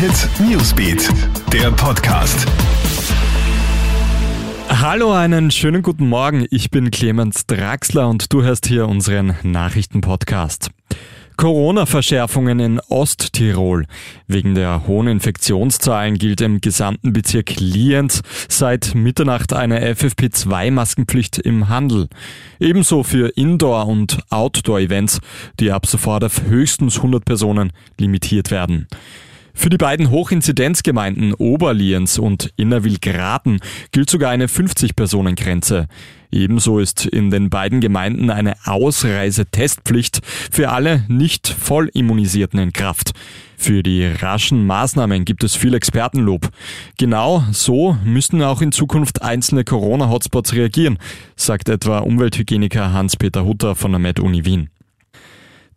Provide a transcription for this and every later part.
Hit Newsbeat, der Podcast. Hallo, einen schönen guten Morgen. Ich bin Clemens Draxler und du hörst hier unseren Nachrichtenpodcast. Corona-Verschärfungen in Osttirol. Wegen der hohen Infektionszahlen gilt im gesamten Bezirk Lienz seit Mitternacht eine FFP2-Maskenpflicht im Handel. Ebenso für Indoor- und Outdoor-Events, die ab sofort auf höchstens 100 Personen limitiert werden. Für die beiden Hochinzidenzgemeinden Oberliens und Innerwil-Graten gilt sogar eine 50-Personen-Grenze. Ebenso ist in den beiden Gemeinden eine Ausreisetestpflicht für alle nicht voll Immunisierten in Kraft. Für die raschen Maßnahmen gibt es viel Expertenlob. Genau so müssten auch in Zukunft einzelne Corona-Hotspots reagieren, sagt etwa Umwelthygieniker Hans-Peter Hutter von der Med-Uni Wien.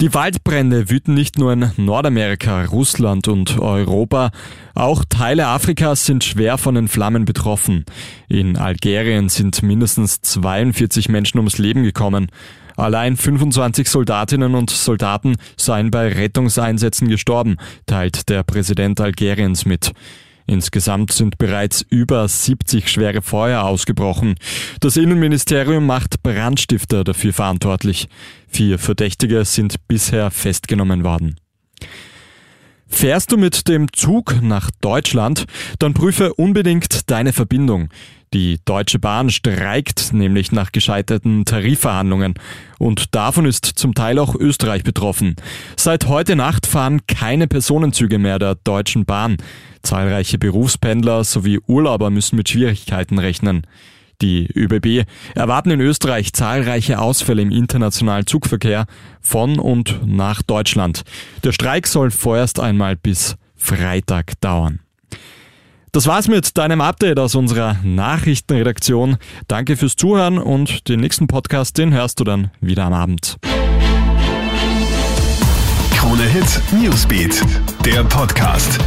Die Waldbrände wüten nicht nur in Nordamerika, Russland und Europa, auch Teile Afrikas sind schwer von den Flammen betroffen. In Algerien sind mindestens 42 Menschen ums Leben gekommen. Allein 25 Soldatinnen und Soldaten seien bei Rettungseinsätzen gestorben, teilt der Präsident Algeriens mit. Insgesamt sind bereits über 70 schwere Feuer ausgebrochen. Das Innenministerium macht Brandstifter dafür verantwortlich. Vier Verdächtige sind bisher festgenommen worden. Fährst du mit dem Zug nach Deutschland, dann prüfe unbedingt deine Verbindung. Die Deutsche Bahn streikt nämlich nach gescheiterten Tarifverhandlungen und davon ist zum Teil auch Österreich betroffen. Seit heute Nacht fahren keine Personenzüge mehr der Deutschen Bahn. Zahlreiche Berufspendler sowie Urlauber müssen mit Schwierigkeiten rechnen. Die ÖBB erwarten in Österreich zahlreiche Ausfälle im internationalen Zugverkehr von und nach Deutschland. Der Streik soll vorerst einmal bis Freitag dauern. Das war's mit deinem Update aus unserer Nachrichtenredaktion. Danke fürs Zuhören und den nächsten Podcast, den hörst du dann wieder am Abend. Krone Hit Newsbeat, der Podcast.